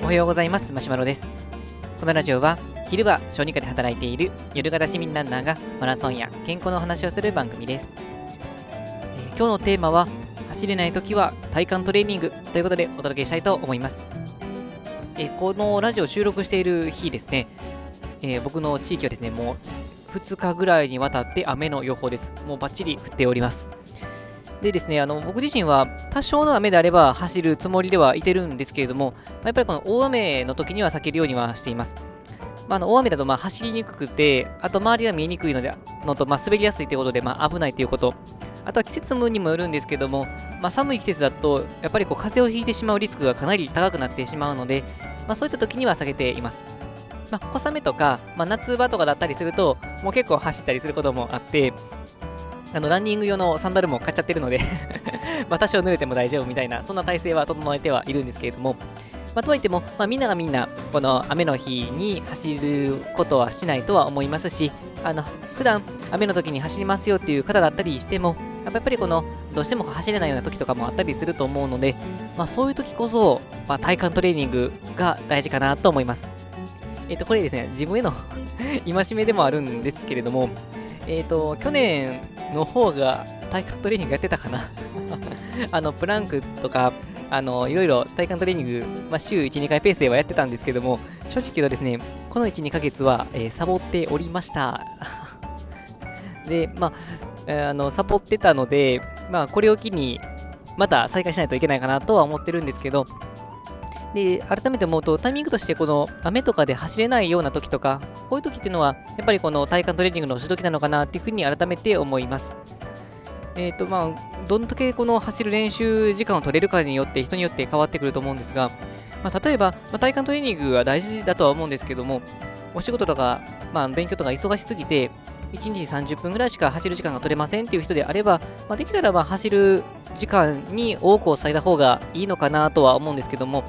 おはようございます。マシュマロです。このラジオは昼は小児科で働いている夜型市民ランナーがマラソンや健康の話をする番組です、えー今日のテーマは走れない時は体幹トレーニングということでお届けしたいと思います、えーこのラジオを収録している日ですね、えー僕の地域はですねもう2日ぐらいにわたって雨の予報です。もうバッチリ降っております。でですね、あの僕自身は多少の雨であれば走るつもりではいてるんですけれども、やっぱりこの大雨の時には避けるようにはしています。まあ、の大雨だとま走りにくくて、あと周りが見えにくいのでのと、ま、滑りやすいということで、ま、危ないということ、あとは季節にもよるんですけども、まあ、寒い季節だと、やっぱりこう風邪をひいてしまうリスクがかなり高くなってしまうので、まあ、そういった時には避けています。まあ、小雨とか、ま、夏場とかだったりすると、もう結構走ったりすることもあって、あのランニング用のサンダルも買っちゃってるので 多少濡れても大丈夫みたいな、そんな体制は整えてはいるんですけれども、まあ、とはいっても、まあ、みんながみんな、この雨の日に走ることはしないとは思いますし、あの普段雨の時に走りますよっていう方だったりしても、やっぱりこのどうしても走れないような時とかもあったりすると思うので、まあ、そういう時こそ、まあ、体幹トレーニングが大事かなと思います。えっ、と、これですね、自分への 戒めでもあるんですけれども、えっ、と、去年の方が体幹トレーニングやってたかな あの、プランクとか、あの、いろいろ体幹トレーニング、まあ、週1、2回ペースではやってたんですけども、正直言うとですね、この1、2ヶ月は、えーサボっておりました。で、まあ、あの、サボってたので、まあ、これを機に、また再開しないといけないかなとは思ってるんですけど、で、改めて思うと、タイミングとして、この雨とかで走れないような時とか、こういう時っていうのは、やっぱりこの体幹トレーニングのし時なのかなっていうふうに改めて思います。えっ、と、まあ、どんだけこの走る練習時間を取れるかによって、人によって変わってくると思うんですが、まあ、例えば、まあ、体幹トレーニングは大事だとは思うんですけども、お仕事とか、まあ、勉強とか忙しすぎて、1日30分ぐらいしか走る時間が取れませんっていう人であれば、まあ、できたらま走る時間に多くを割いた方がいいのかなとは思うんですけども、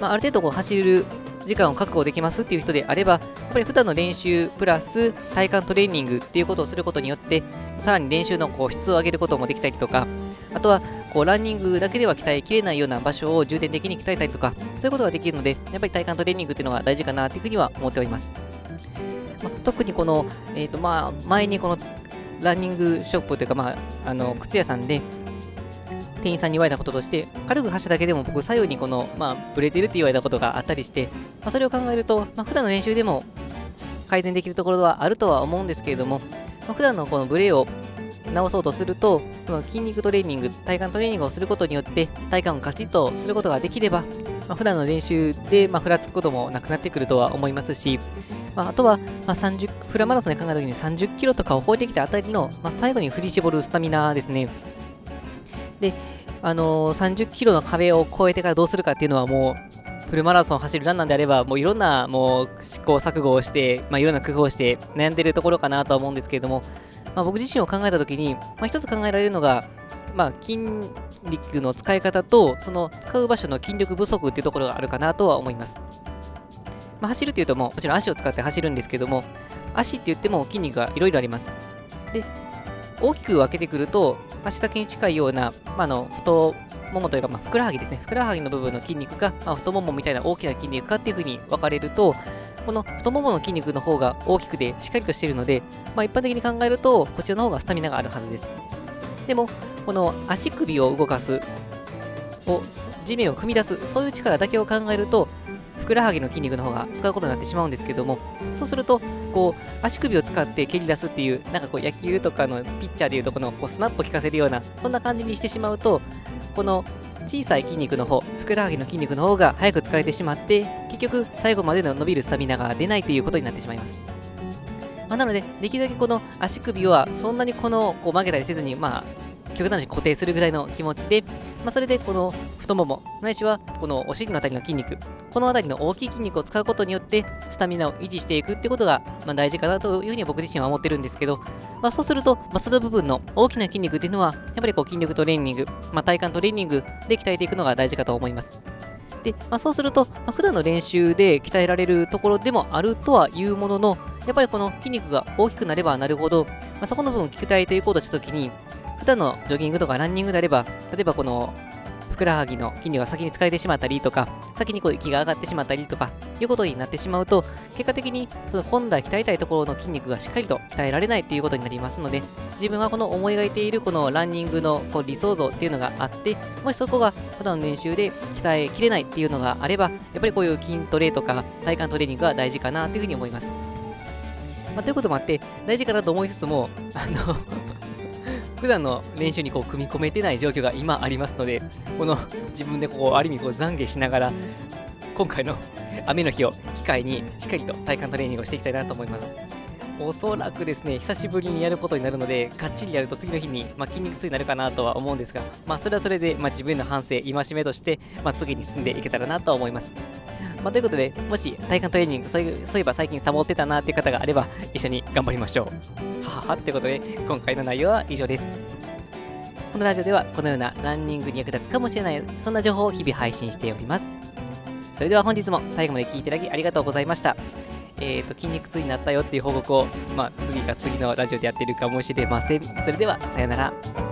まあ、ある程度こう走る時間を確保できますっていう人であれば、やっぱり普段の練習プラス体幹トレーニングっていうことをすることによって、さらに練習のこう質を上げることもできたりとか、あとはこうランニングだけでは鍛えきれないような場所を重点的に鍛えたりとか、そういうことができるので、やっぱり体幹トレーニングっていうのが大事かなというふうには思っております。まあ、特にこの、えーとまあ、前にこのランニングショップというか、まあ、あの靴屋さんで店員さんに言われたこととして、軽く走っただけでも僕、左右にこの、まあ、ブレてるって言われたことがあったりして、まあ、それを考えると、まあ、普段の練習でも改善できるところはあるとは思うんですけれども、まあ、普段のこのブレを直そうとすると、この筋肉トレーニング、体幹トレーニングをすることによって、体幹をカチッとすることができれば、まあ、普段の練習で、まあ、ふらつくこともなくなってくるとは思いますし、まあ、あとは、まあ、30フラマラソンで考えたときに30キロとかを超えてきたあたりの、まあ、最後に振り絞るスタミナですね。で、あのー30キロの壁を越えてからどうするかっていうのはもう、フルマラソンを走るランナーであれば、もういろんなもう試行錯誤をして、まあ、いろんな工夫をして悩んでるところかなとは思うんですけれども、まあ、僕自身を考えたときに、まあ、一つ考えられるのが、まあ、筋肉の使い方と、その使う場所の筋力不足っていうところがあるかなとは思います。まあ、走るっていうともう、もちろん足を使って走るんですけども、足って言っても筋肉がいろいろあります。で、大きく分けてくると、足先に近いような、まあ、の太ももというか、まあ、ふくらはぎですね、ふくらはぎの部分の筋肉が、まあ、太ももみたいな大きな筋肉かっていうふうに分かれると、この太ももの筋肉の方が大きくてしっかりとしているので、まあ、一般的に考えると、こちらの方がスタミナがあるはずです。でも、この足首を動かす、を地面を踏み出す、そういう力だけを考えると、くらはぎの筋肉の方が使うことになってしまうんですけども、そうすると、こう、足首を使って蹴り出すっていう、なんかこう、野球とかのピッチャーでいうとこのこうスナップを効かせるような、そんな感じにしてしまうと、この小さい筋肉の方、ふくらはぎの筋肉の方が早く疲れてしまって、結局、最後までの伸びるスタミナが出ないということになってしまいます。まあ、なので、できるだけこの足首はそんなにこのこう曲げたりせずに、まあ、極端に固定するぐらいの気持ちで、まあ、それでこの太もも、ないしはこのお尻のあたりの筋肉、このあたりの大きい筋肉を使うことによって、スタミナを維持していくってことが、まあ、大事かなというふうに僕自身は思ってるんですけど、まあ、そうすると、まあ、その部分の大きな筋肉っていうのは、やっぱりこう筋力トレーニング、まあ、体幹トレーニングで鍛えていくのが大事かと思います。で、まあ、そうすると、まあ、普段の練習で鍛えられるところでもあるとはいうものの、やっぱりこの筋肉が大きくなればなるほど、まあ、そこの部分を鍛えていこうとしたときに、普段のジョギングとかランニングであれば、例えばこのふくらはぎの筋肉が先に疲れてしまったりとか、先にこう息が上がってしまったりとか、いうことになってしまうと、結果的にその本来鍛えたいところの筋肉がしっかりと鍛えられないっていうことになりますので、自分はこの思い描いているこのランニングのこう理想像っていうのがあって、もしそこが普段の練習で鍛えきれないっていうのがあれば、やっぱりこういう筋トレとか体幹トレーニングが大事かなっていうふうに思います。まあ、ということもあって、大事かなと思いつつも、あの普段の練習にこう組み込めてない状況が今ありますので、この自分でこうある意味こう懺悔しながら、今回の 雨の日を機会にしっかりと体幹トレーニングをしていきたいなと思います。おそらくですね、久しぶりにやることになるので、がっちりやると次の日に、まあ、筋肉痛になるかなとは思うんですが、まあ、それはそれで、まあ、自分の反省、戒めとして、ま、次に進んでいけたらなと思います。ま、ということで、もし体幹トレーニングそういえば最近サボってたなっていう方があれば、一緒に頑張りましょう。ははってことで、今回の内容は以上です。このラジオではこのようなランニングに役立つかもしれない、そんな情報を日々配信しております。それでは本日も最後まで聴いていただきありがとうございました。えーと、筋肉痛になったよっていう報告を、まあ、次か次のラジオでやってるかもしれません。それでは、さよなら。